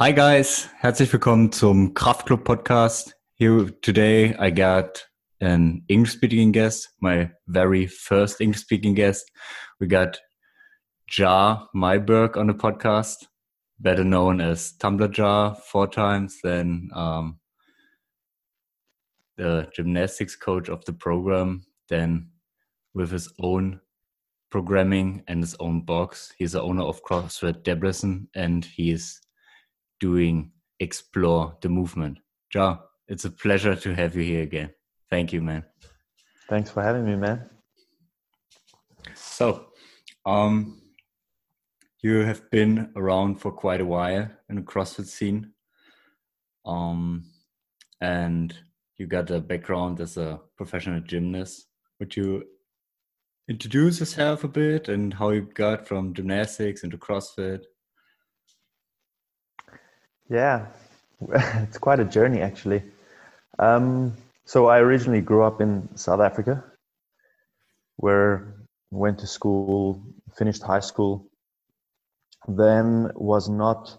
Hi guys, herzlich willkommen zum Kraftclub Podcast. Here today I got an English speaking guest, my very first English speaking guest. We got JA Myburgh on the podcast, better known as Tumblr Jar four times, then um, the gymnastics coach of the program, then with his own programming and his own box. He's the owner of CrossFit Debrecen and he's doing Explore the Movement. Ja, it's a pleasure to have you here again. Thank you, man. Thanks for having me, man. So, um, you have been around for quite a while in the CrossFit scene. Um, and you got a background as a professional gymnast. Would you introduce yourself a bit and how you got from gymnastics into CrossFit? Yeah, it's quite a journey actually. Um, so I originally grew up in South Africa, where went to school, finished high school, then was not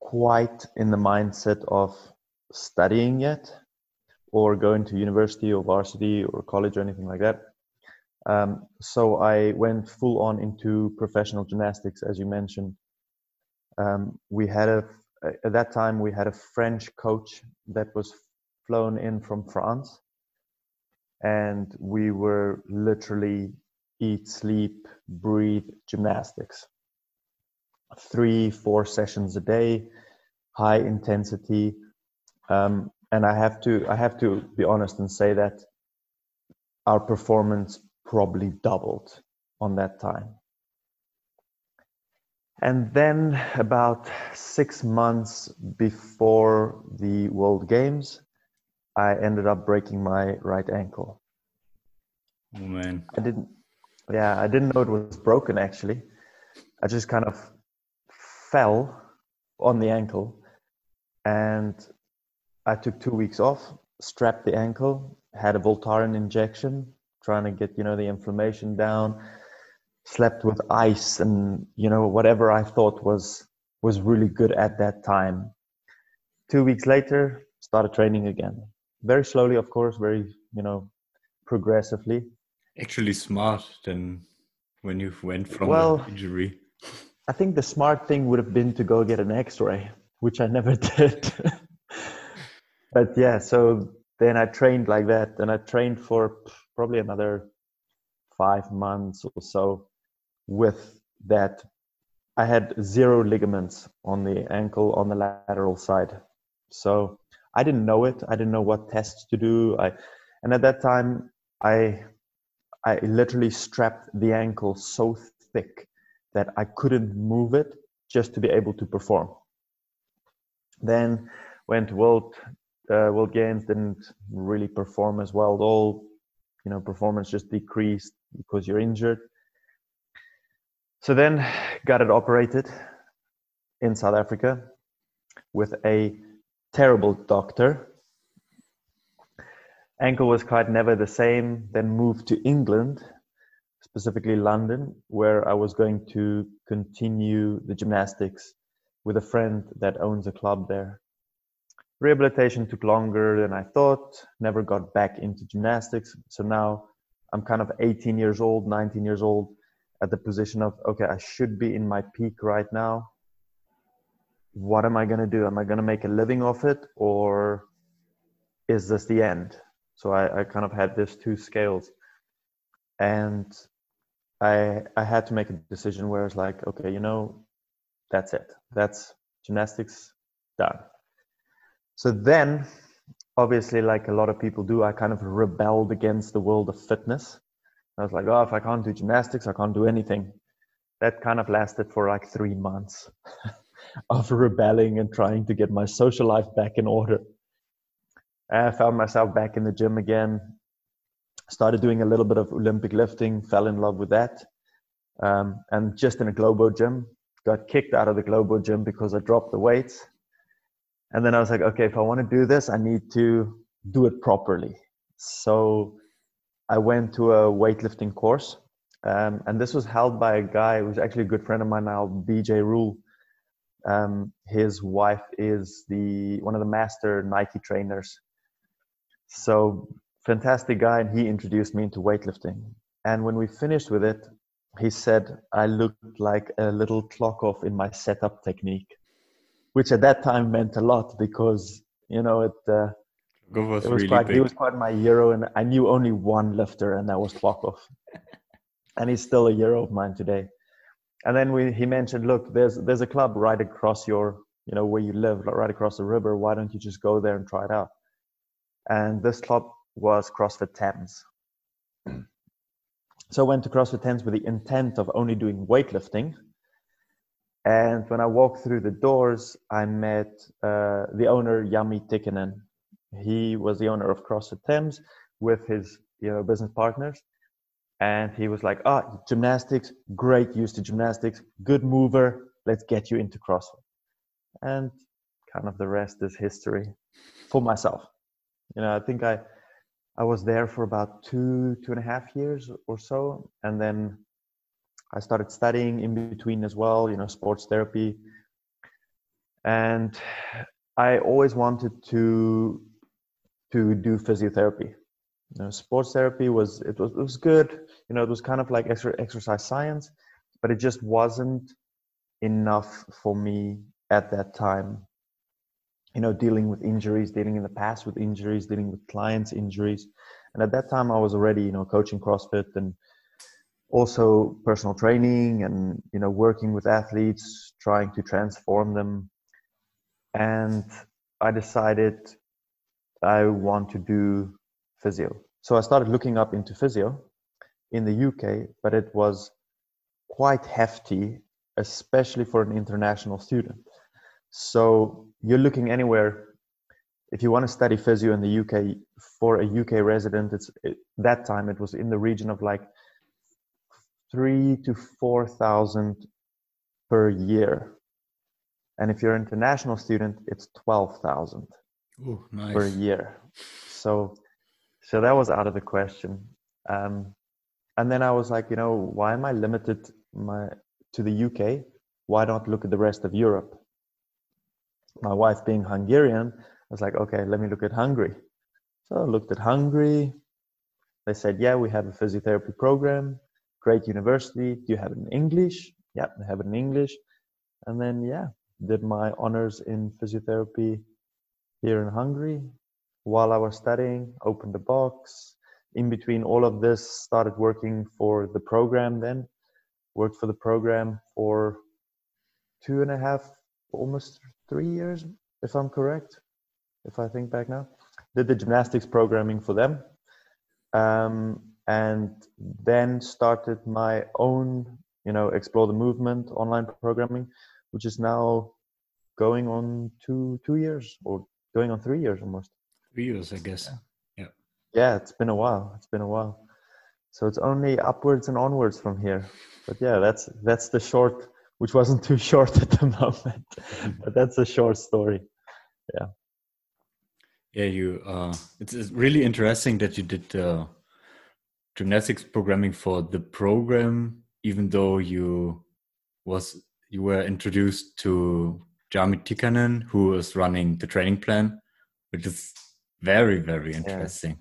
quite in the mindset of studying yet or going to university or varsity or college or anything like that. Um, so I went full on into professional gymnastics, as you mentioned. Um, we had a at that time we had a French coach that was flown in from France, and we were literally eat, sleep, breathe gymnastics. Three, four sessions a day, high intensity, um, and I have to I have to be honest and say that our performance probably doubled on that time. And then, about six months before the World Games, I ended up breaking my right ankle. Oh man! I didn't. Yeah, I didn't know it was broken. Actually, I just kind of fell on the ankle, and I took two weeks off, strapped the ankle, had a Voltaren injection, trying to get you know the inflammation down slept with ice and you know whatever i thought was was really good at that time. Two weeks later started training again. Very slowly of course very you know progressively. Actually smart than when you went from well, injury. I think the smart thing would have been to go get an x-ray which i never did. But yeah so then i trained like that and i trained for probably another five months or so with that I had zero ligaments on the ankle on the lateral side. So I didn't know it. I didn't know what tests to do. I and at that time I I literally strapped the ankle so thick that I couldn't move it just to be able to perform. Then went to World uh, World Games, didn't really perform as well at all. You know, performance just decreased because you're injured. So then got it operated in South Africa with a terrible doctor. Ankle was quite never the same. Then moved to England, specifically London, where I was going to continue the gymnastics with a friend that owns a club there. Rehabilitation took longer than I thought, never got back into gymnastics. So now I'm kind of 18 years old, 19 years old, at the position of okay i should be in my peak right now. What am i going to do? Am i going to make a living off it or is this the end? So I, I kind of had these two scales. And i i had to make a decision where it's like okay you know that's it. That's gymnastics done. So then obviously like a lot of people do i kind of rebelled against the world of fitness I was like, oh, if I can't do gymnastics, I can't do anything. That kind of lasted for like three months of rebelling and trying to get my social life back in order. I found myself back in the gym again, started doing a little bit of Olympic lifting, fell in love with that. Um, and just in a Globo gym, got kicked out of the Globo gym because I dropped the weights. And then I was like, okay, if I want to do this, I need to do it properly. So I went to a weightlifting course, um, and this was held by a guy who's actually a good friend of mine now, BJ Rule. Um, his wife is the one of the master Nike trainers. So fantastic guy, and he introduced me into weightlifting. And when we finished with it, he said I looked like a little Klokov in my setup technique, which at that time meant a lot because you know it. Uh, was it was really quite, big. he was quite my hero, and I knew only one lifter, and that was Klokov. and he's still a hero of mine today. And then we, he mentioned, look, there's there's a club right across your, you know, where you live, right across the river. Why don't you just go there and try it out? And this club was CrossFit Thames. So I went to CrossFit Thames with the intent of only doing weightlifting. And when I walked through the doors, I met uh, the owner, Jami Tikkanen. He was the owner of CrossFit Thames with his you know, business partners. And he was like, ah, oh, gymnastics, great used to gymnastics, good mover, let's get you into CrossFit. And kind of the rest is history for myself. You know, I think I, I was there for about two, two and a half years or so. And then I started studying in between as well, you know, sports therapy. And I always wanted to to do physiotherapy. You know, sports therapy was it was it was good. You know, it was kind of like extra exercise science, but it just wasn't enough for me at that time you know dealing with injuries dealing in the past with injuries dealing with clients injuries and at that time i was already you know coaching crossfit and also personal training and you know working with athletes trying to transform them and i decided i want to do physio. So i started looking up into physio in the uk but it was quite hefty especially for an international student. So you're looking anywhere. If you want to study physio in the UK for a UK resident, it's it, that time it was in the region of like three to four thousand per year, and if you're an international student, it's twelve thousand nice. per year. So, so that was out of the question. Um, and then I was like, you know, why am I limited my to the UK? Why not look at the rest of Europe? my wife being Hungarian, I was like, okay, let me look at Hungary. So I looked at Hungary. They said, yeah, we have a physiotherapy program, great university. Do you have it in English? Yeah, they have it in English. And then, yeah, did my honors in physiotherapy here in Hungary while I was studying, opened a box. In between all of this, started working for the program then, worked for the program for two and a half, almost three years, if I'm correct, if I think back now. Did the gymnastics programming for them. Um, and then started my own, you know, explore the movement online programming, which is now going on two two years or going on three years almost. Three years, I guess. Yeah. Yeah, it's been a while. It's been a while. So it's only upwards and onwards from here. But yeah, that's that's the short which wasn't too short at the moment. but that's a short story. Yeah. Yeah, you. Uh, it's, it's really interesting that you did uh, gymnastics programming for the program, even though you was you were introduced to Jami Tikkanen, who is running the training plan, which is very very interesting.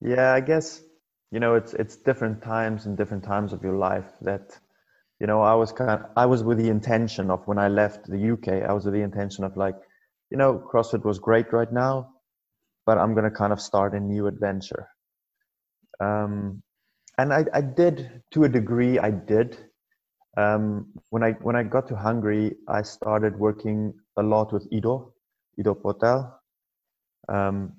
Yeah. yeah, I guess you know it's it's different times and different times of your life that you know i was kind of i was with the intention of when i left the uk i was with the intention of like you know crossfit was great right now but i'm going to kind of start a new adventure um, and I, I did to a degree i did um, when i when i got to hungary i started working a lot with ido ido portal um,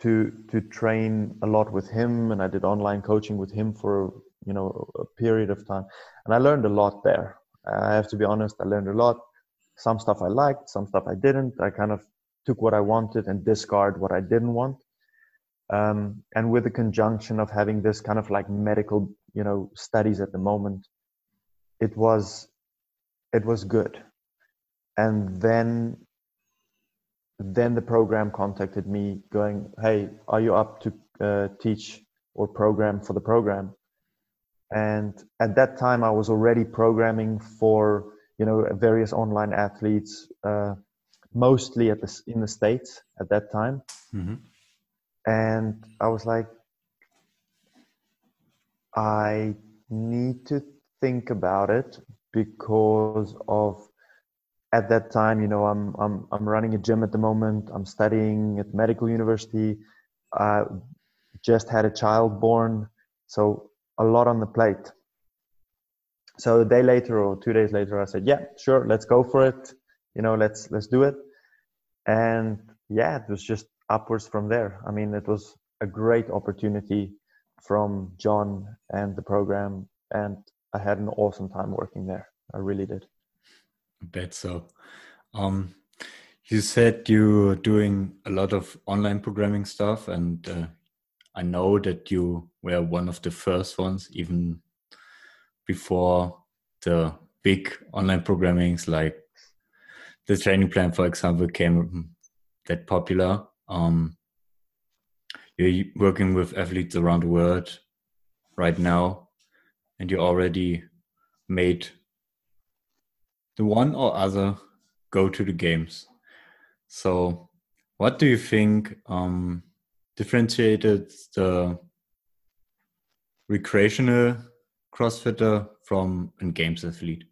to to train a lot with him and i did online coaching with him for you know a period of time. And i learned a lot there. I have to be honest i learned a lot. Some stuff i liked some stuff i didn't. I kind of took what i wanted and discard what i didn't want. Um, and with the conjunction of having this kind of like medical you know studies at the moment it was it was good and then then the program contacted me going hey are you up to uh, teach or program for the program and at that time i was already programming for you know, various online athletes, uh, mostly at the in the states at that time. Mm-hmm. And I was like, I need to think about it because of at that time, you know, I'm I'm I'm running a gym at the moment. I'm studying at medical university. I just had a child born, so a lot on the plate. So a day later or two days later, I said, "Yeah, sure, let's go for it. You know, let's let's do it." And yeah, it was just upwards from there. I mean, it was a great opportunity from John and the program, and I had an awesome time working there. I really did. I bet so. Um, you said you're doing a lot of online programming stuff, and uh, I know that you were one of the first ones, even before the big online programmings like the training plan, for example, came that popular. Um, you're working with athletes around the world right now, and you already made the one or other go to the games. So, what do you think um, differentiated the recreational CrossFitter from a games athlete?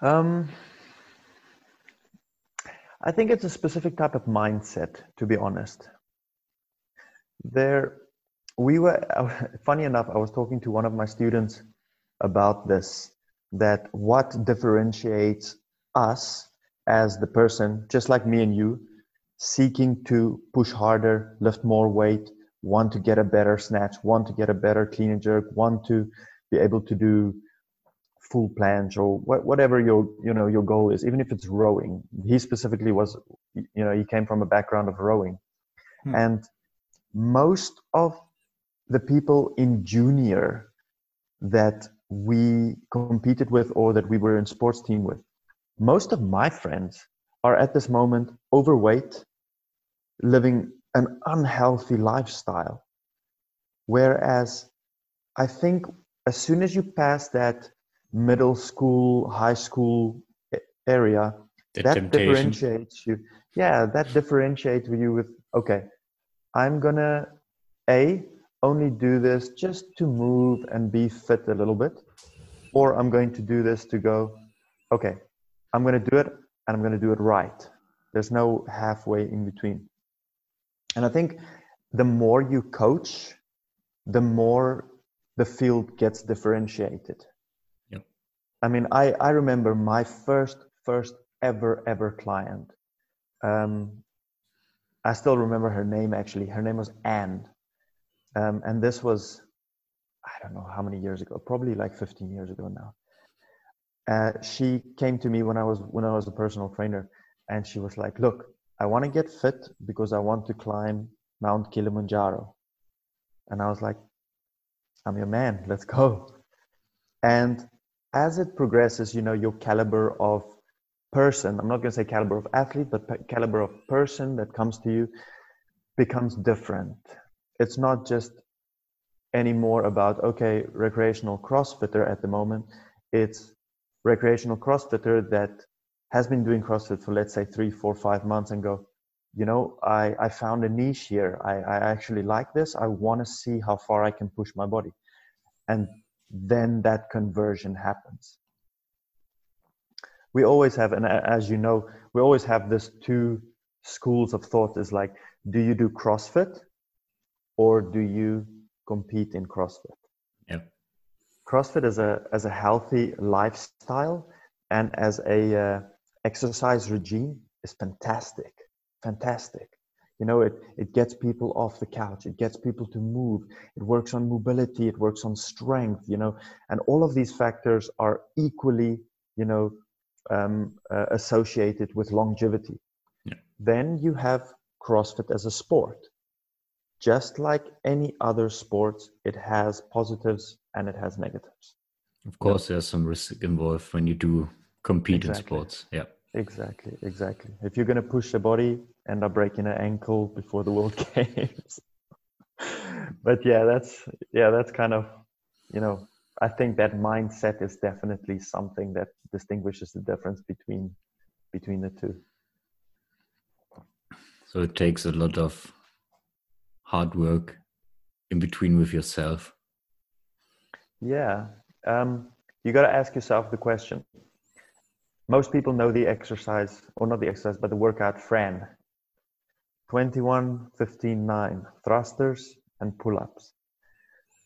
Um, I think it's a specific type of mindset, to be honest. There, we were, funny enough, I was talking to one of my students about this that what differentiates us as the person, just like me and you, seeking to push harder, lift more weight, want to get a better snatch, want to get a better clean and jerk, want to be able to do full planche or whatever your you know your goal is even if it's rowing he specifically was you know he came from a background of rowing hmm. and most of the people in junior that we competed with or that we were in sports team with most of my friends are at this moment overweight living an unhealthy lifestyle whereas i think as soon as you pass that middle school, high school area, the that temptation. differentiates you. Yeah, that differentiates you with okay, I'm gonna a only do this just to move and be fit a little bit, or I'm going to do this to go, okay, I'm gonna do it and I'm gonna do it right. There's no halfway in between. And I think the more you coach, the more the field gets differentiated. Yeah. I mean, I, I remember my first, first ever, ever client. Um, I still remember her name actually. Her name was Anne. Um, and this was, I don't know how many years ago, probably like 15 years ago now. Uh, she came to me when I was when I was a personal trainer, and she was like, "Look, I want to get fit because I want to climb Mount Kilimanjaro." And I was like, "I'm your man. Let's go." And as it progresses, you know, your caliber of person, I'm not going to say caliber of athlete, but caliber of person that comes to you becomes different. It's not just anymore about, okay, recreational CrossFitter at the moment. It's recreational CrossFitter that has been doing CrossFit for, let's say, three, four, five months and go, you know, I, I found a niche here. I, I actually like this. I want to see how far I can push my body. And then that conversion happens. We always have, and as you know, we always have this two schools of thought is like, do you do CrossFit or do you compete in CrossFit? Yeah. CrossFit as a as a healthy lifestyle and as a uh, exercise regime is fantastic, fantastic you know it it gets people off the couch it gets people to move it works on mobility it works on strength you know and all of these factors are equally you know um, uh, associated with longevity yeah. then you have crossfit as a sport just like any other sport it has positives and it has negatives of course yeah. there's some risk involved when you do compete exactly. in sports yeah exactly exactly if you're going to push the body end up breaking an ankle before the World Games. but yeah, that's yeah, that's kind of you know I think that mindset is definitely something that distinguishes the difference between between the two. So it takes a lot of hard work in between with yourself. Yeah. Um, you got to ask yourself the question. Most people know the exercise, or not the exercise, but the workout Fran 21, 15, 9, thrusters and pull ups.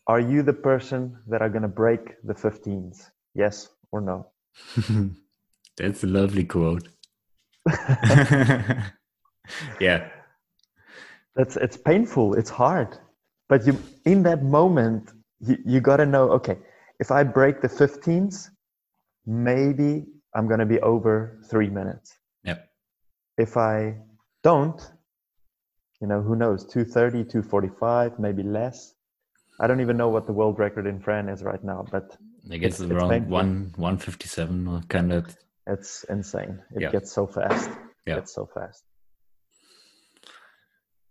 Are you the person that are going to break the 15s? Yes or no? That's a lovely quote. yeah. That's it's painful, it's hard. But you in that moment you, you got to know okay, if I break the 15s, maybe I'm going to be over 3 minutes. Yep. If I don't, you know, who knows, 230, 245, maybe less. I don't even know what the world record in Fran is right now, but I guess it's, around it's one 157 or uh, kind of it's insane. It yeah. gets so fast. Yeah. It's so fast.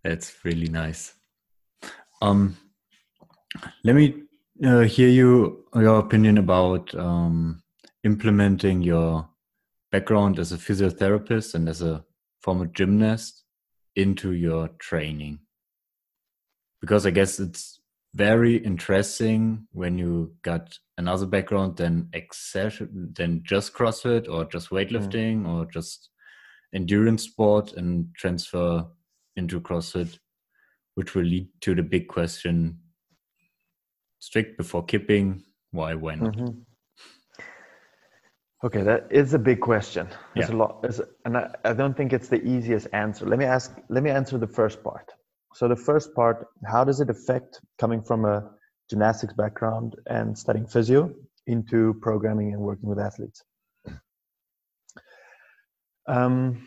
That's really nice. Um, let me uh, hear you your opinion about um, implementing your background as a physiotherapist and as a former gymnast into your training because i guess it's very interesting when you got another background than excess than just CrossFit or just weightlifting mm. or just endurance sport and transfer into CrossFit, which will lead to the big question: strict before kipping, why, when? Mm-hmm. Okay, that is a big question. There's yeah. a lot, and I, I don't think it's the easiest answer. Let me ask. Let me answer the first part. So the first part, how does it affect coming from a gymnastics background and studying physio into programming and working with athletes? Um,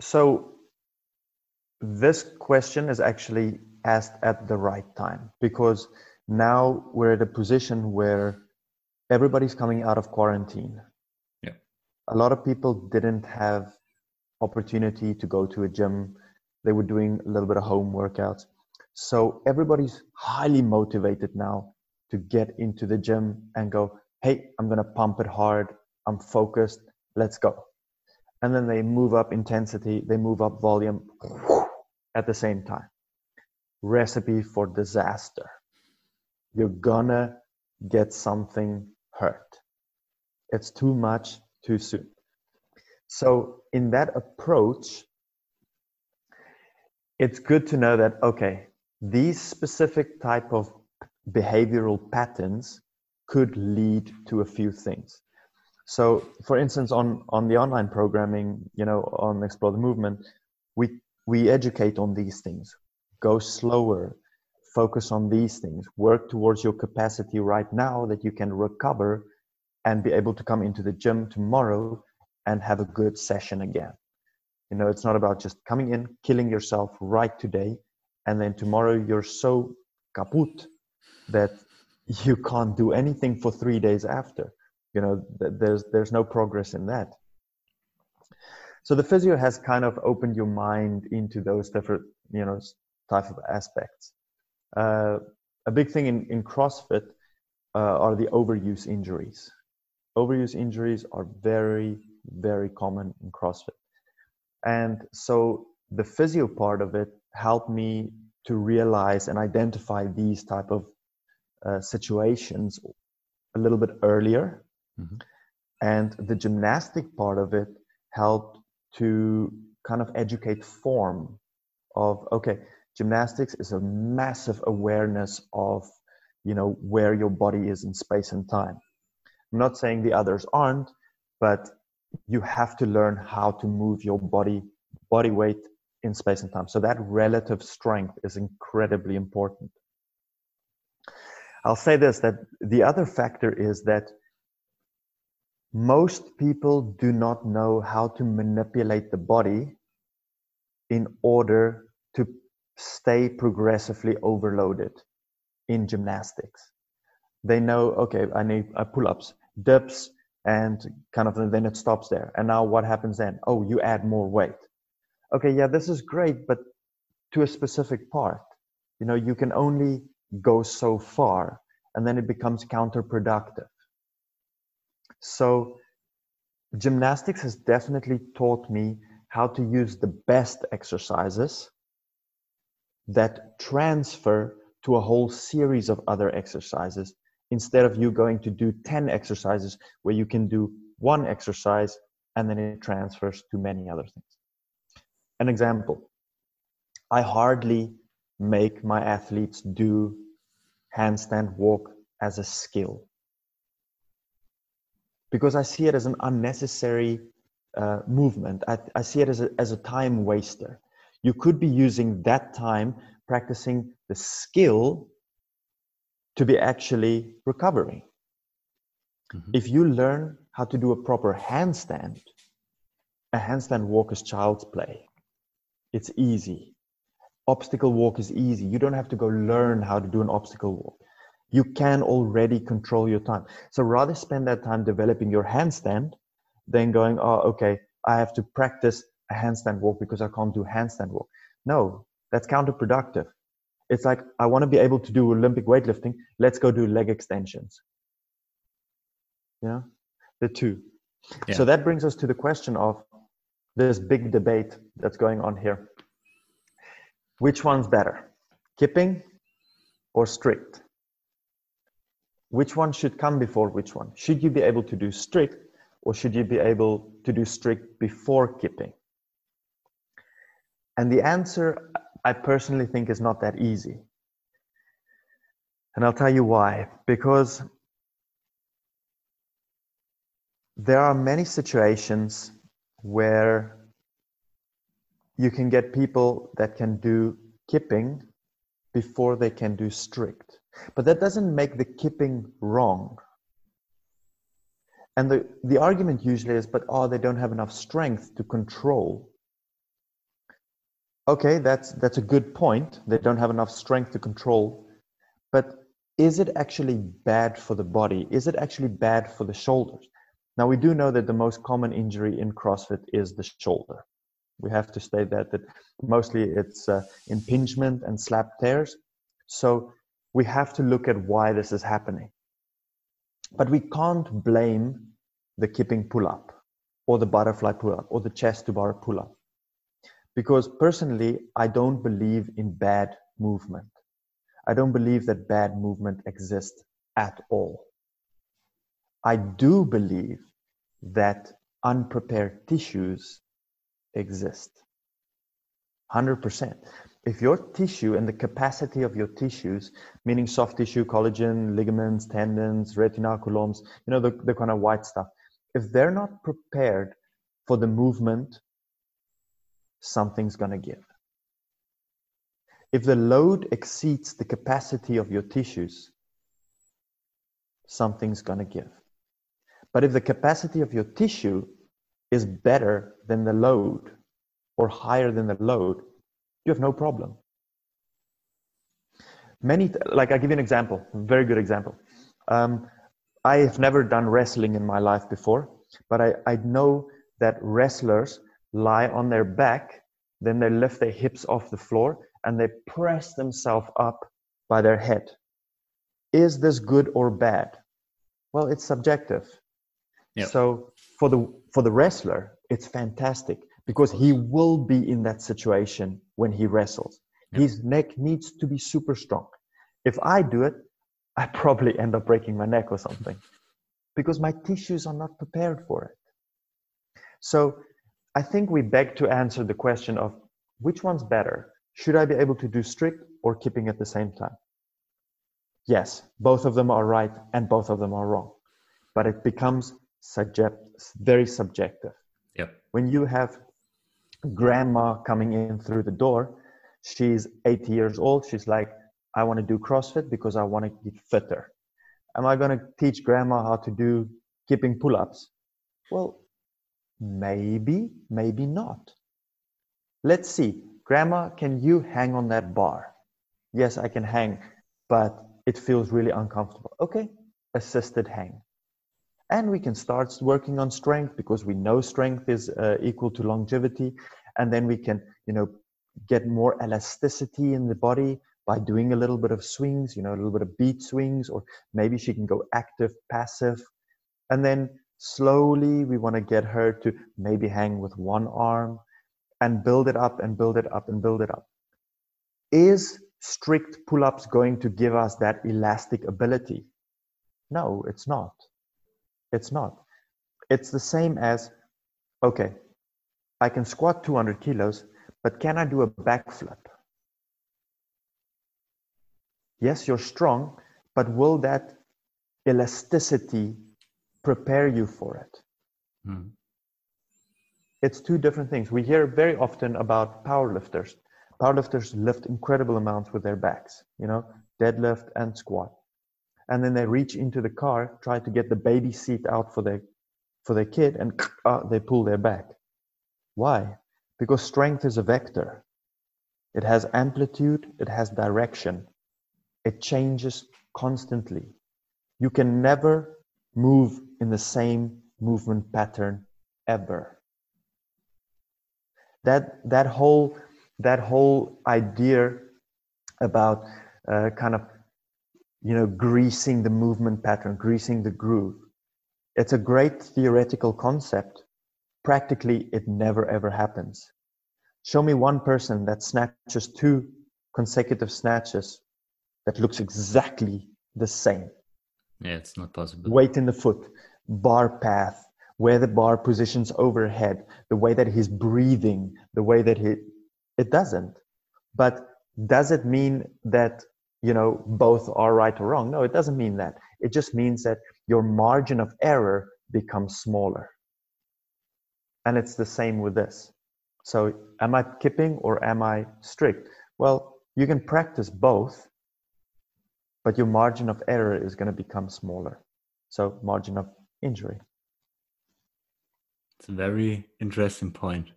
so this question is actually asked at the right time because now we're at a position where everybody's coming out of quarantine. Yeah. A lot of people didn't have opportunity to go to a gym they were doing a little bit of home workouts. So everybody's highly motivated now to get into the gym and go, hey, I'm going to pump it hard. I'm focused. Let's go. And then they move up intensity, they move up volume at the same time. Recipe for disaster. You're gonna get something hurt. It's too much too soon. So, in that approach, it's good to know that okay these specific type of behavioral patterns could lead to a few things so for instance on on the online programming you know on explore the movement we we educate on these things go slower focus on these things work towards your capacity right now that you can recover and be able to come into the gym tomorrow and have a good session again you know, it's not about just coming in, killing yourself right today, and then tomorrow you're so kaput that you can't do anything for three days after. You know, there's there's no progress in that. So the physio has kind of opened your mind into those different, you know, type of aspects. Uh, a big thing in, in CrossFit uh, are the overuse injuries. Overuse injuries are very, very common in CrossFit and so the physio part of it helped me to realize and identify these type of uh, situations a little bit earlier mm-hmm. and the gymnastic part of it helped to kind of educate form of okay gymnastics is a massive awareness of you know where your body is in space and time. I'm not saying the others aren't but you have to learn how to move your body body weight in space and time. So that relative strength is incredibly important. I'll say this that the other factor is that most people do not know how to manipulate the body in order to stay progressively overloaded in gymnastics. They know okay i need uh, pull-ups dips and kind of and then it stops there. And now what happens then? Oh you add more weight. Okay yeah this is great but to a specific part. You know you can only go so far and then it becomes counterproductive. So, gymnastics has definitely taught me how to use the best exercises that transfer to a whole series of other exercises instead of you going to do 10 exercises where you can do one exercise and then it transfers to many other things. An example I hardly make my athletes do handstand walk as a skill because I see it as an unnecessary uh, movement. I, I see it as a, as a time waster. You could be using that time practicing the skill to be actually recovering. Mm-hmm. If you learn how to do a proper handstand, a handstand walk is child's play. It's easy. Obstacle walk is easy. You don't have to go learn how to do an obstacle walk. You can already control your time. So rather spend that time developing your handstand than going, oh, okay, I have to practice a handstand walk because I can't do handstand walk. No, that's counterproductive. It's like, I want to be able to do Olympic weightlifting. Let's go do leg extensions. Yeah, the two. Yeah. So that brings us to the question of this big debate that's going on here. Which one's better, kipping or strict? Which one should come before which one? Should you be able to do strict or should you be able to do strict before kipping? And the answer, I personally think, is not that easy. And I'll tell you why. Because there are many situations where you can get people that can do kipping before they can do strict. But that doesn't make the kipping wrong. And the, the argument usually is, but oh, they don't have enough strength to control. Okay, that's that's a good point. They don't have enough strength to control. But is it actually bad for the body? Is it actually bad for the shoulders? Now we do know that the most common injury in CrossFit is the shoulder. We have to state that that mostly it's uh, impingement and slap tears. So we have to look at why this is happening. But we can't blame the kipping pull up or the butterfly pull up or the chest to bar pull up. Because personally, I don't believe in bad movement. I don't believe that bad movement exists at all. I do believe that unprepared tissues exist. 100%. If your tissue and the capacity of your tissues, meaning soft tissue, collagen, ligaments, tendons, retinaculums, you know, the, the kind of white stuff, if they're not prepared for the movement, something's going to give. If the load exceeds the capacity of your tissues, something's going to give. But if the capacity of your tissue is better than the load or higher than the load, you have no problem. Many, like I give you an example, very good example. Um, I have never done wrestling in my life before, but I, I know that wrestlers lie on their back, then they lift their hips off the floor and they press themselves up by their head. Is this good or bad? Well, it's subjective. Yep. So for the for the wrestler, it's fantastic because he will be in that situation when he wrestles. Yep. His neck needs to be super strong. If I do it, I probably end up breaking my neck or something because my tissues are not prepared for it. So I think we beg to answer the question of which one's better? Should I be able to do strict or kipping at the same time? Yes, both of them are right and both of them are wrong. But it becomes subject, very subjective. Yep. When you have grandma coming in through the door, she's 80 years old. She's like, I want to do CrossFit because I want to get fitter. Am I going to teach grandma how to do kipping pull ups? Well, maybe, maybe not. Let's see. Grandma, can you hang on that bar? Yes, I can hang, but it feels really uncomfortable. Okay, assisted hang and we can start working on strength because we know strength is uh, equal to longevity and then we can you know get more elasticity in the body by doing a little bit of swings, you know, a little bit of beat swings, or maybe she can go active, passive. And then slowly we want to get her to maybe hang with one arm and build it up and build it up and build it up. Is strict pull ups going to give us that elastic ability? No, it's not. It's not. It's the same as okay, I can squat 200 kilos, but can I do a backflip? Yes, you're strong, but will that elasticity prepare you for it? Mm. It's two different things. We hear very often about powerlifters. Powerlifters lift incredible amounts with their backs, you know, deadlift and squat. And then they reach into the car, try to get the baby seat out for their for their kid, and uh, they pull their back. Why? Because strength is a vector. It has amplitude, it has direction it changes constantly. You can never move in the same movement pattern ever. That that whole that whole idea about uh, kind of you know greasing the movement pattern, greasing the groove. It's a great theoretical concept. Practically, it never ever happens. Show me one person that snatches two consecutive snatches that looks exactly the same. Yeah, it's not possible. Weight in the foot, bar path, where the bar positions overhead, the way that he's breathing, the way that he it doesn't. But does it mean that you know both are right or wrong? No, it doesn't mean that. It just means that your margin of error becomes smaller. And it's the same with this. So am I kipping or am I strict? Well, you can practice both but your margin of error is going to become smaller. So margin of injury. It's a very interesting point.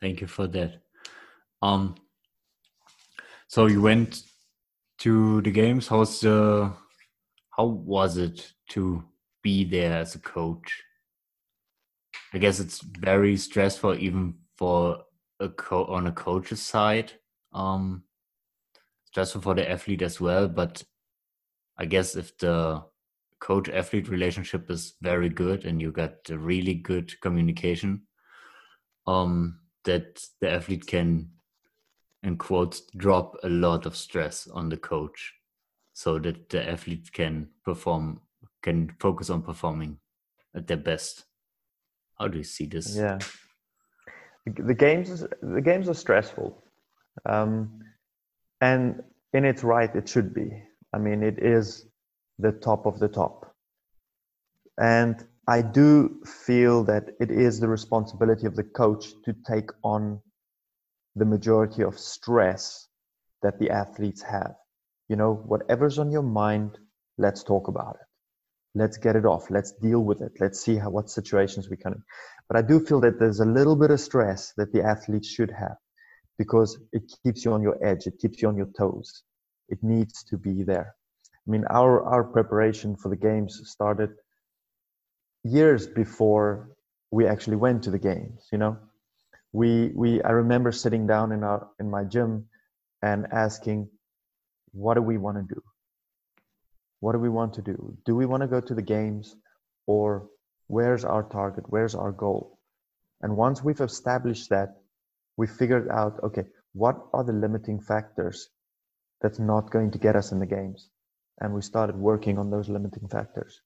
Thank you for that. Um, so you went to the games. How's the? How was it to be there as a coach? I guess it's very stressful, even for a co- on a coach's side. Um, stressful for the athlete as well. But I guess if the coach athlete relationship is very good and you got really good communication, um, that the athlete can, in quotes, drop a lot of stress on the coach so that the athlete can perform, can focus on performing at their best. How do you see this? Yeah. The games, the games are stressful. Um, and in its right, it should be. I mean, it is the top of the top. And I do feel that it is the responsibility of the coach to take on the majority of stress that the athletes have. You know, whatever's on your mind, let's talk about it. Let's get it off. Let's deal with it. Let's see how what situations we can. But I do feel that there's a little bit of stress that the athletes should have because it keeps you on your edge, it keeps you on your toes. It needs to be there. I mean, our, our preparation for the games started years before we actually went to the games, you know. We, we I remember sitting down in our in my gym and asking, what do we want to do? What do we want to do? Do we want to go to the games or where's our target? Where's our goal? And once we've established that, we figured out okay what are the limiting factors that's not going to get us in the games and we started working on those limiting factors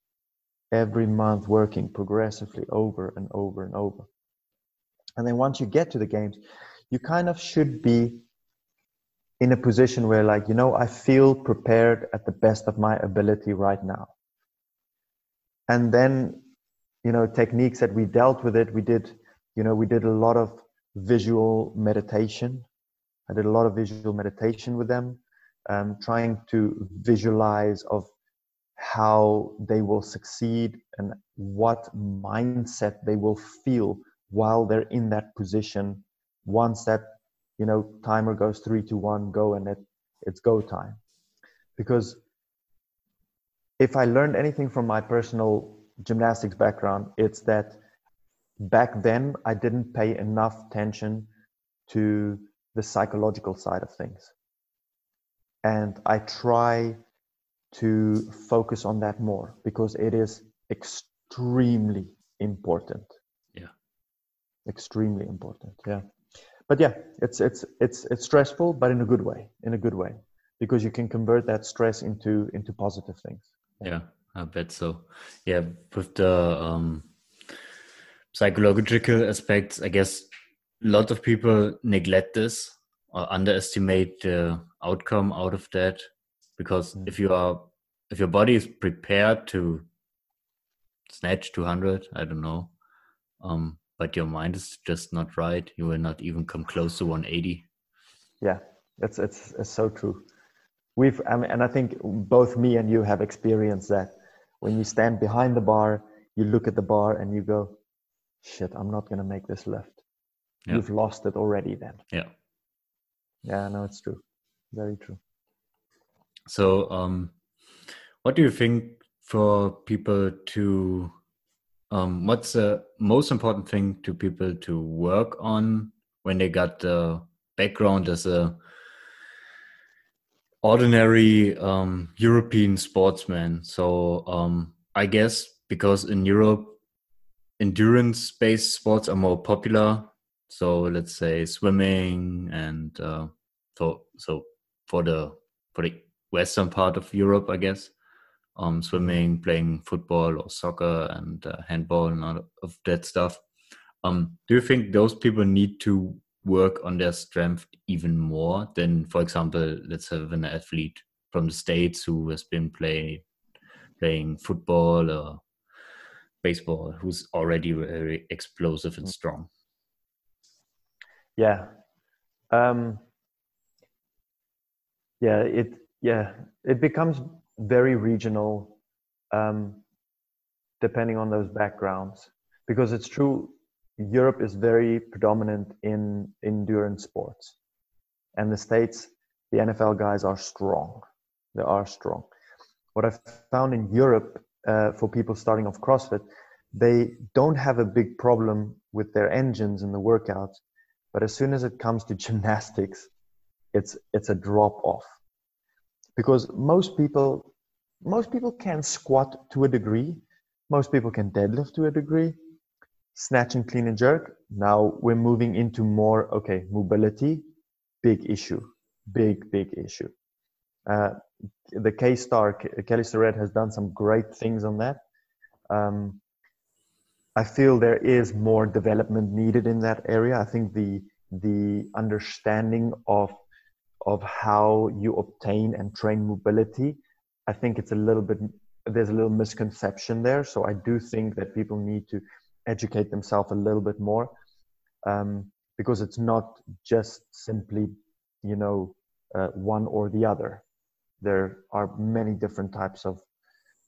every month working progressively over and over and over and then once you get to the games you kind of should be in a position where like you know i feel prepared at the best of my ability right now and then you know techniques that we dealt with it we did you know we did a lot of visual meditation. I did a lot of visual meditation with them, um, trying to visualize of how they will succeed and what mindset they will feel while they're in that position. Once that you know timer goes three to one go, and it, it's go time. Because if I learned anything from my personal gymnastics background, it's that back then I didn't pay enough attention to the psychological side of things. and I try to focus on that more because it is extremely important. Extremely important. Yeah. But yeah, it's it's it's it's stressful, but in a good way. In a good way, because you can convert that stress into into positive things. Yeah, yeah I bet so. Yeah, with the um, psychological aspects, I guess a lot of people neglect this or underestimate the outcome out of that because mm. if you are if your body is prepared to snatch 200 i don't know um but your mind is just not right. You will not even come close to 180 yeah it's it's, it's so true. We've I mean, and i think both me and you have experienced that. When you stand behind the bar you look at the bar and you go shit i'm not going to make this lift yeah. you've lost it already then. Yeah. Yeah no it's true. Very true. So um what do you think for people to um what's the most important thing to people to work on when they got the background as a ordinary um, European sportsman. So um, I guess because in Europe, endurance-based sports are more popular, so let's say swimming and uh, so so for the for the western part of Europe, I guess, um, swimming, playing football or soccer and uh, handball and all of that stuff. Um, do you think those people need to work on their strength even more than, for example, let's have an athlete from the states who has been playing playing football or baseball, who's already very explosive and strong? Yeah. Um, yeah, it yeah, it becomes very regional um, depending on those backgrounds. Because it's true, Europe is very predominant in endurance sports. And the States, the NFL guys are strong. They are strong. What I've found in Europe uh, for people starting off CrossFit, they don't have a big problem with their engines and the workouts but as soon as it comes to gymnastics, it's it's a drop off. Because most people most people can squat to a degree, most people can deadlift to a degree, snatch and clean and jerk. Now we're moving into more okay, mobility, big issue, big, big issue. Uh, the K Star, Kelly Starrett, has done some great things on that. Um, I feel there is more development needed in that area. I think the the understanding of of how you obtain and train mobility, I think it's a little bit there's a little misconception there. So I do think that people need to educate themselves a little bit more um, because it's not just simply you know uh, one or the other. There are many different types of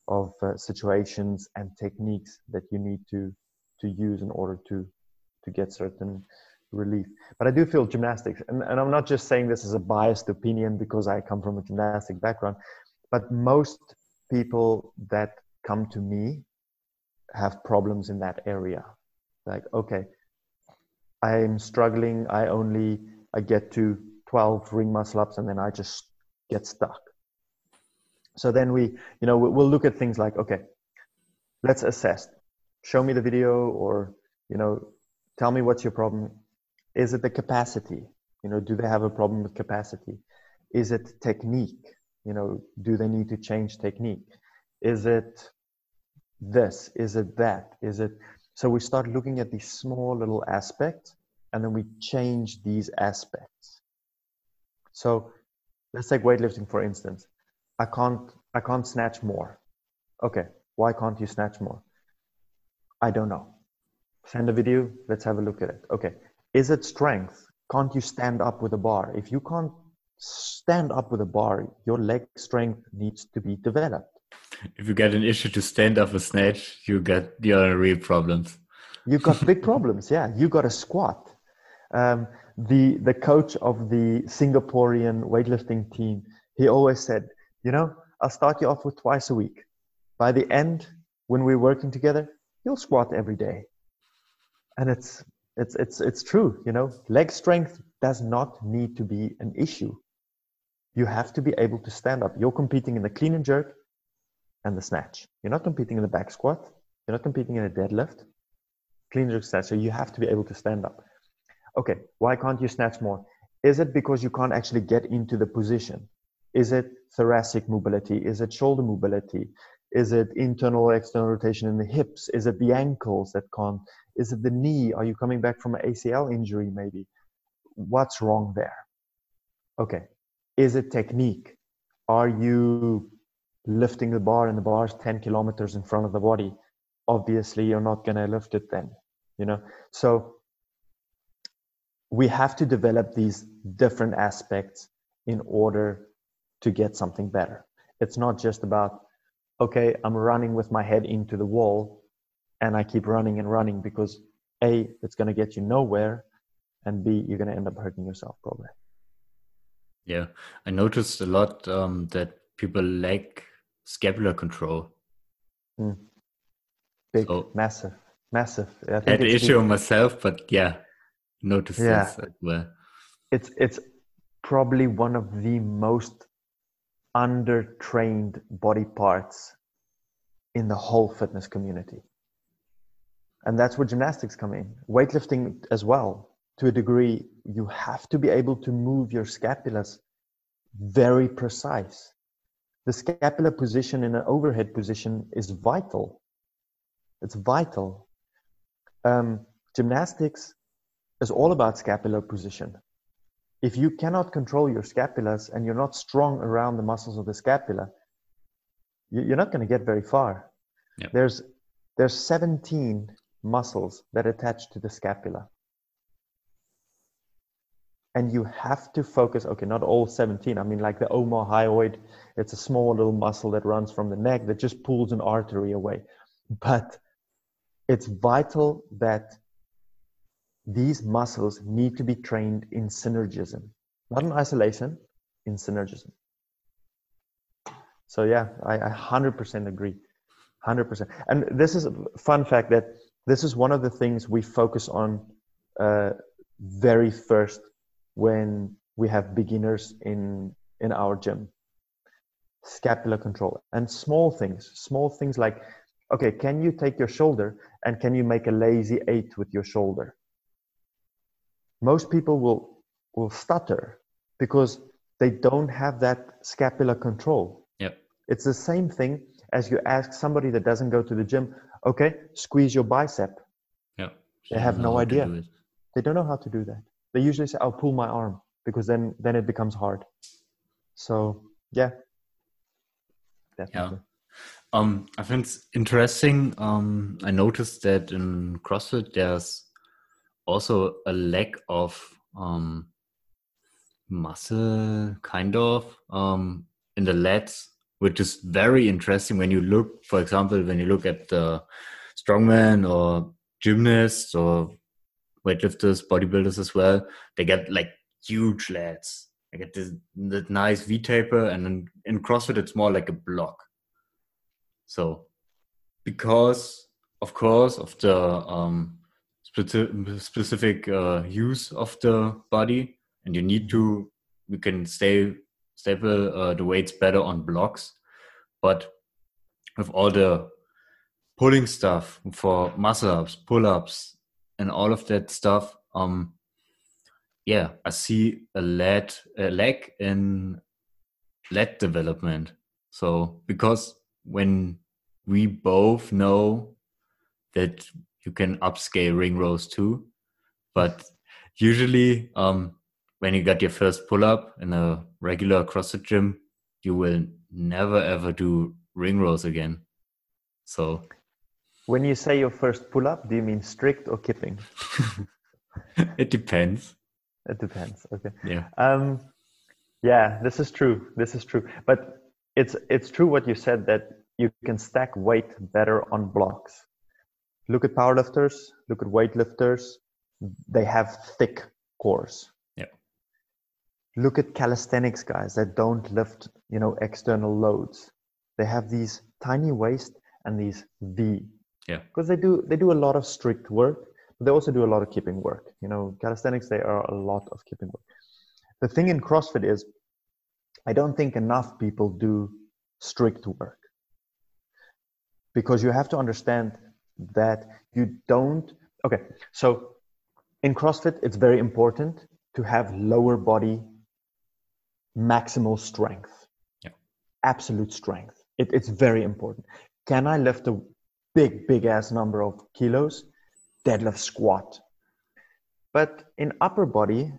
of uh, situations and techniques that you need to to use in order to to get certain relief. But i do feel gymnastics and, and i'm not just saying this as a biased opinion because i come from a gymnastic background but most people that come to me have problems in that area. Like okay i'm struggling i only i get to 12 ring muscle ups and then i just get stuck. So then we you know we'll look at things like okay let's assess. Show me the video or you know tell me what's your problem is it the capacity? You know do they have a problem with capacity? Is it technique? You know do they need to change technique? Is it this? Is it that? Is it so we start looking at these small little aspects and then we change these aspects. So let's take weightlifting for instance. I can't i can't snatch more. Okay why can't you snatch more? I don't know. Send a video, let's have a look at it. Okay. Is it strength? Can't you stand up with a bar? If you can't stand up with a bar, your leg strength needs to be developed. If you get an issue to stand up a snatch, you get your real problems. You've got big problems, yeah. You got a squat. Um, the the coach of the Singaporean weightlifting team, he always said, you know, I'll start you off with twice a week. By the end, when we're working together, you'll squat every day and it's it's it's it's true you know leg strength does not need to be an issue you have to be able to stand up. You're competing in the clean and jerk and the snatch. You're not competing in the back squat. You're not competing in a deadlift. Clean and jerk snatch. So you have to be able to stand up. Okay, why can't you snatch more? Is it because you can't actually get into the position? Is it thoracic mobility? Is it shoulder mobility? Is it internal or external rotation in the hips? Is it the ankles that can't? Is it the knee? Are you coming back from an ACL injury maybe? What's wrong there? Okay. Is it technique? Are you lifting the bar and the bar is 10 kilometers in front of the body? Obviously, you're not going to lift it then, you know? So we have to develop these different aspects in order to get something better. It's not just about, okay, I'm running with my head into the wall and I keep running and running because A, it's going to get you nowhere, and B, you're going to end up hurting yourself probably. Yeah, I noticed a lot um, that people lack scapular control. Mm. Big, so, massive, massive. I had the issue myself, but yeah, noticed yeah. this as well. It's it's probably one of the most undertrained body parts in the whole fitness community. And that's where gymnastics come in. Weightlifting as well, to a degree, you have to be able to move your scapulas very precise. The scapular position in an overhead position is vital. It's vital. Um, gymnastics is all about scapular position. If you cannot control your scapulas and you're not strong around the muscles of the scapula, you're not going to get very far. Yep. There's there's 17 muscles that attach to the scapula. And you have to focus, okay, not all 17. I mean, like the omohyoid, it's a small little muscle that runs from the neck that just pulls an artery away. But it's vital that these muscles need to be trained in synergism, not in isolation, in synergism. So yeah, I, I 100% agree. 100%. And this is a fun fact that this is one of the things we focus on uh, very first when we have beginners in in our gym. Scapular control and small things small things like okay can you take your shoulder and can you make a lazy eight with your shoulder? Most people will will stutter because they don't have that scapular control. Yep. It's the same thing as you ask somebody that doesn't go to the gym okay squeeze your bicep. Yeah. They have no idea. do they don't know how to do that. They usually say i'll pull my arm because then then it becomes hard. So yeah. Definitely. yeah. Um i think it's interesting um i noticed that in crossfit there's also a lack of um muscle kind of um in the lats which is very interesting when you look, for example, when you look at the strongman or gymnasts or weightlifters, bodybuilders as well, they get like huge lats. They get this, nice V taper, and then in CrossFit it's more like a block. So, because of course of the um, specific uh, use of the body, and you need to, you can stay staple uh, the weights better on blocks. But with all the pulling stuff for muscle ups, pull ups, and all of that stuff, um, yeah, I see a lat a lack in lat development. So because when we both know that you can upscale ring rows too, but usually um, when you got your first pull up in a regular CrossFit gym, you will never ever do ring rows again. So, when you say your first pull up, do you mean strict or kipping? it depends. It depends. Okay. Yeah. Um, yeah, this is true. This is true. But it's it's true what you said that you can stack weight better on blocks. Look at powerlifters. Look at weightlifters. They have thick cores look at calisthenics guys that don't lift you know external loads. They have these tiny waist and these v. Yeah. Because they do they do a lot of strict work but they also do a lot of kipping work. You know calisthenics they are a lot of kipping work. The thing in crossfit is I don't think enough people do strict work. Because you have to understand that you don't. Okay, so in CrossFit, it's very important to have lower body maximal strength, yeah. absolute strength. It, it's very important. Can I lift a big, big ass number of kilos? Deadlift squat. But in upper body,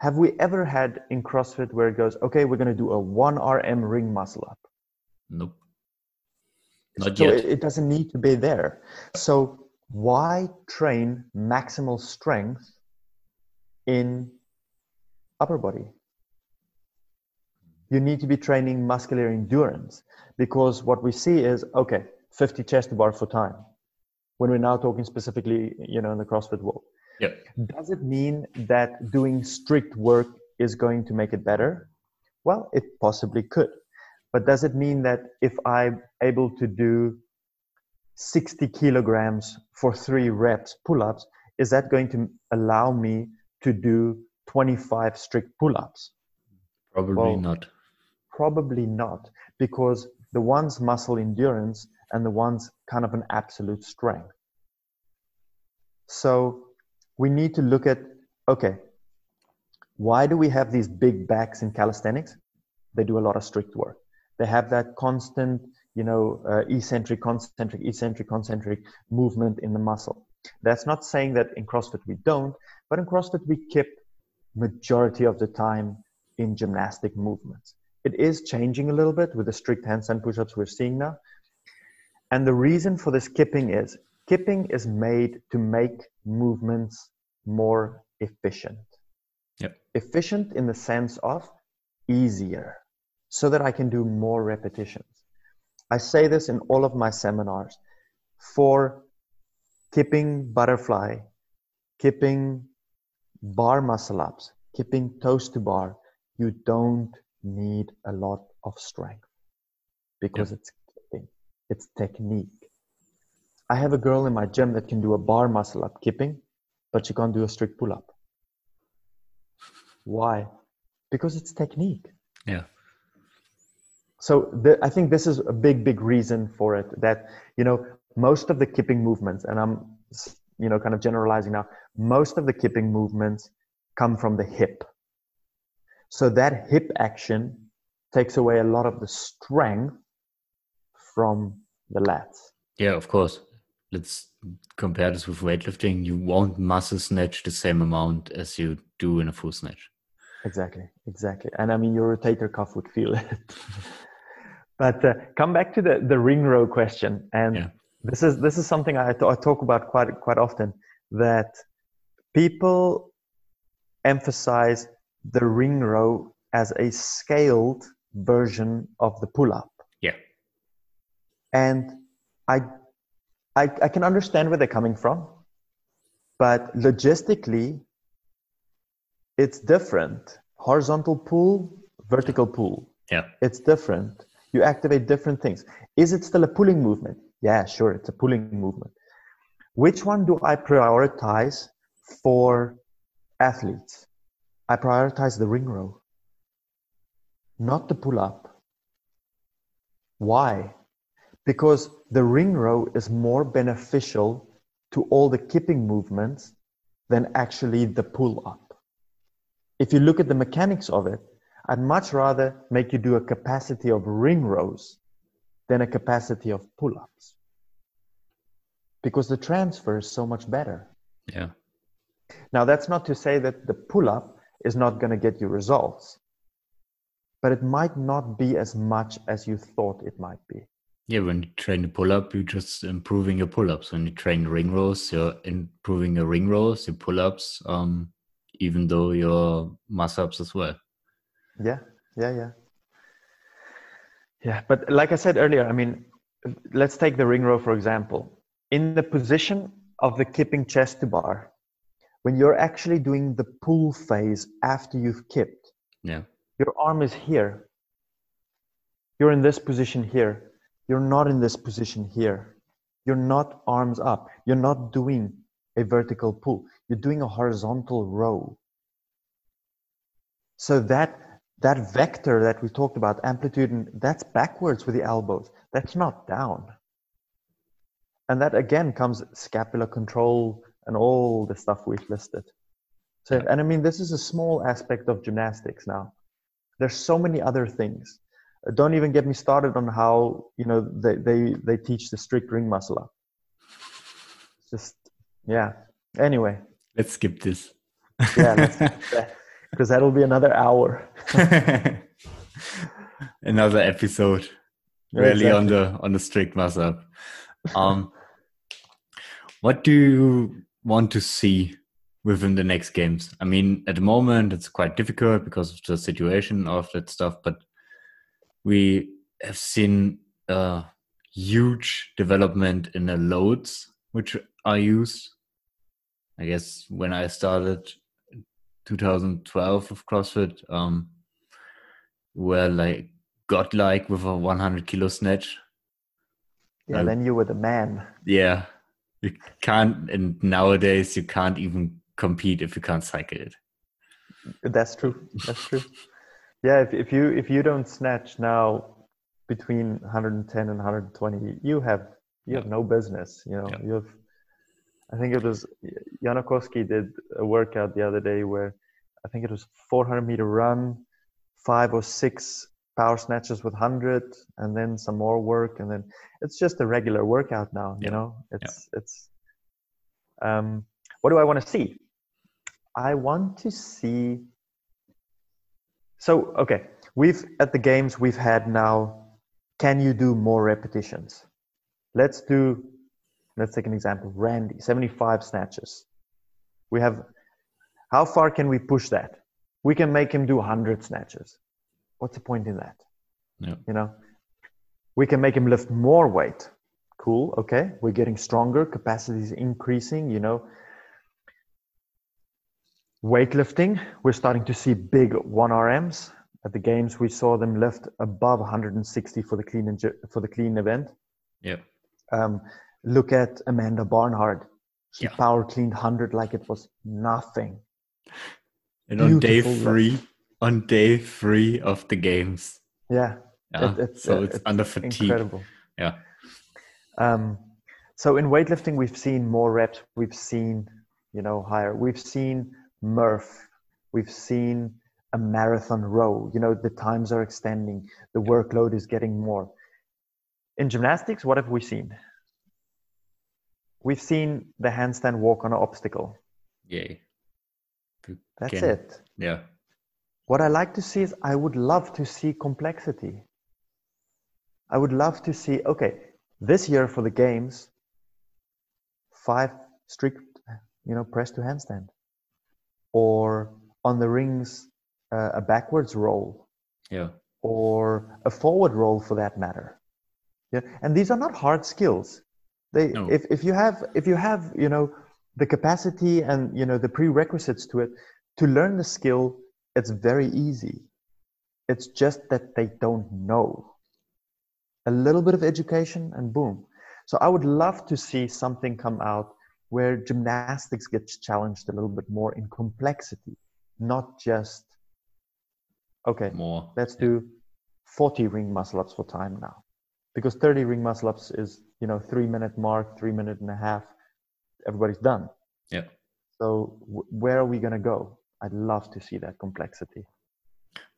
have we ever had in CrossFit where it goes, okay, we're going to do a 1RM ring muscle up? Nope. Not so yet. It, it doesn't need to be there. So why train maximal strength in upper body? You need to be training muscular endurance because what we see is okay, 50 chest to bar for time. When we're now talking specifically, you know, in the CrossFit world. Yep. Does it mean that doing strict work is going to make it better? Well, it possibly could. But does it mean that if I'm able to do 60 kilograms for three reps pull ups, is that going to allow me to do 25 strict pull ups? Probably well, not. Probably not, because the one's muscle endurance and the one's kind of an absolute strength. So we need to look at okay, why do we have these big backs in calisthenics? They do a lot of strict work. They have that constant, you know, uh, eccentric, concentric, eccentric, concentric movement in the muscle. That's not saying that in CrossFit we don't, but in CrossFit we keep majority of the time in gymnastic movements. It is changing a little bit with the strict handstand push-ups we're seeing now. And the reason for this kipping is kipping is made to make movements more efficient. Yep. Efficient in the sense of easier, so that I can do more repetitions. I say this in all of my seminars. For kipping butterfly, kipping bar muscle ups, kipping toes to bar, you don't need a lot of strength because it's kipping, it's technique. I have a girl in my gym that can do a bar muscle up kipping, but she can't do a strict pull up. Why? Because it's technique. Yeah. So the, I think this is a big, big reason for it that, you know, most of the kipping movements, and I'm, you know, kind of generalizing now, most of the kipping movements come from the hip. So that hip action takes away a lot of the strength from the lats. Yeah, of course let's compare this with weightlifting. You won't muscle snatch the same amount as you do in a full snatch. Exactly, exactly. And I mean, your rotator cuff would feel it. but uh, come back to the, the ring row question. And yeah. this is this is something I, I talk about quite quite often. That people emphasize the ring row as a scaled version of the pull up. Yeah. And I I, I can understand where they're coming from, but logistically, it's different. Horizontal pull, vertical pull. Yeah. It's different. You activate different things. Is it still a pulling movement? Yeah, sure, it's a pulling movement. Which one do I prioritize for athletes? I prioritize the ring row, not the pull up. Why? because the ring row is more beneficial to all the kipping movements than actually the pull up. If you look at the mechanics of it, I'd much rather make you do a capacity of ring rows than a capacity of pull ups because the transfer is so much better. Yeah. Now, that's not to say that the pull up is not going to get you results, but it might not be as much as you thought it might be. Yeah, when you train the pull up, you're just improving your pull ups. When you train ring rows, you're improving your ring rows, your pull ups, um, even though your muscle ups as well. Yeah, yeah, yeah. Yeah, but like I said earlier, I mean, let's take the ring row for example. In the position of the kipping chest to bar, when you're actually doing the pull phase after you've kipped, yeah, your arm is here. You're in this position here you're not in this position here. You're not arms up. You're not doing a vertical pull. You're doing a horizontal row. So that that vector that we talked about, amplitude, and that's backwards with the elbows. That's not down. And that again comes scapular control and all the stuff we've listed. So, Yeah. and I mean, this is a small aspect of gymnastics now. There's so many other things. Uh, Don't even get me started on how you know they they, they teach the strict ring muscle up. Just yeah. Anyway, Let's skip this. yeah, because that'll be another hour. Another episode Yeah, really on the on the strict muscle up. Um, what do you want to see within the next games? I mean, at the moment it's quite difficult because of the situation of that stuff, but we have seen a huge development in the loads which are used. I guess when I started 2012 of CrossFit, um, were like godlike with a 100 kilo snatch. Yeah, then you were the man. Yeah, you can't, and nowadays you can't even compete if you can't cycle it. That's true. That's true. Yeah, if, if you if you don't snatch now between 110 and 120, you have you have no business. You know, Yeah. you have. I think it was Janikowski did a workout the other day where I think it was 400 meter run, five or six power snatches with 100, and then some more work, and then it's just a regular workout now. You know, it's it's. Um, what do I want to see? I want to see so okay, we've at the games we've had now. Can you do more repetitions? Let's do. Let's take an example. Randy, seventy-five snatches. We have. How far can we push that? We can make him do hundred snatches. What's the point in that? Yeah. You know, we can make him lift more weight. Cool. Okay, we're getting stronger. Capacity is increasing. You know, weightlifting, we're starting to see big 1RMs. At the games, we saw them lift above 160 for the clean and ju- for the clean event. Yeah. Um, look at Amanda Barnhart. She Yeah. power cleaned 100 like it was nothing. And on day three, lift. On day three of the games, Yeah, yeah. It- it's, so uh, it's, under fatigue. incredible. Yeah. Um, so in weightlifting, we've seen more reps. We've seen, you know, higher. We've seen Murph. We've seen a marathon row. You know, the times are extending. The workload is getting more. In gymnastics, what have we seen? We've seen the handstand walk on an obstacle. Yay. That's can- it. Yeah. What I like to see is I would love to see complexity. I would love to see, okay, this year for the games, five strict, you know, press to handstand. Or on the rings, uh, a backwards roll Yeah. or a forward roll for that matter. Yeah. And these are not hard skills. They No. if, if you have if you have, you know, the capacity and you know the prerequisites to it, to learn the skill, it's very easy. It's just that they don't know. A little bit of education and boom. So I would love to see something come out where gymnastics gets challenged a little bit more in complexity, not just okay, More. let's do 40 ring muscle ups for time now because 30 ring muscle ups is you know three minute mark three minute and a half everybody's done Yeah. so w- where are we going to go i'd love to see that complexity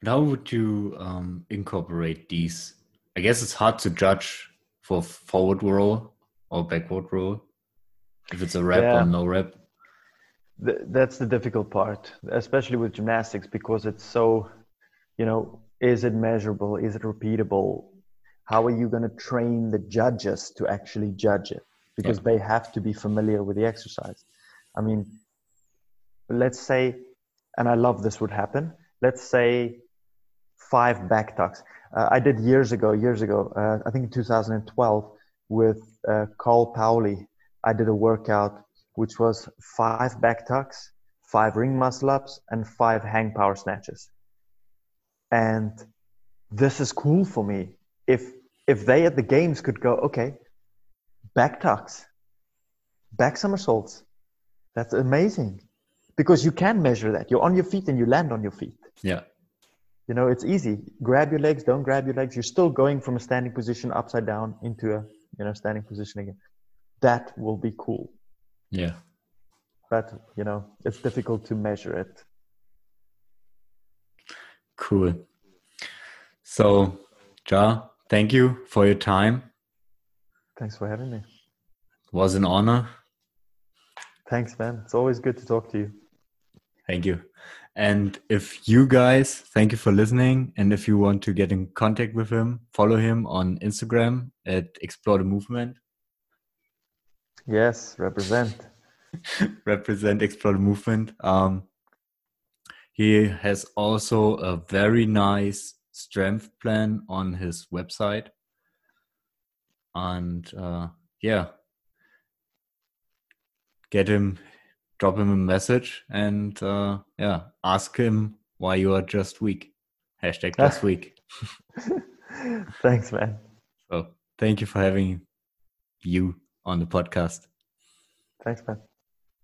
But how would you um, incorporate these? I guess it's hard to judge for forward roll or backward roll if it's a rep Yeah. or no rep. Th- that's the difficult part especially with gymnastics because it's so you know is it measurable is it repeatable how are you going to train the judges to actually judge it because they have to be familiar with the exercise i mean let's say and i love this would happen. Let's say five back tucks uh, i did years ago years ago uh, i think in 2012 with uh, Carl Paoli. I did a workout which was five back tucks five ring muscle ups and five hang power snatches. And this is cool for me. If if they at the games could go okay back tucks back somersaults that's amazing because you can measure that you're on your feet and you land on your feet Yeah. you know, it's easy. Grab your legs, don't grab your legs. You're still going from a standing position upside down into a you know standing position again. That will be cool. Yeah. But you know, it's difficult to measure it. Cool. So, Ja, thank you for your time. Thanks for having me. It was an honor. Thanks, man. It's always good to talk to you. Thank you. And if you guys, thank you for listening. And if you want to get in contact with him, follow him on Instagram at Explore the Movement. Yes, represent. represent Explore the Movement. Um, he has also a very nice strength plan on his website. And uh, yeah, get him drop him a message and uh, yeah, ask him why you are just weak. Hashtag just weak. Thanks, man. So thank you for having you on the podcast. Thanks, man.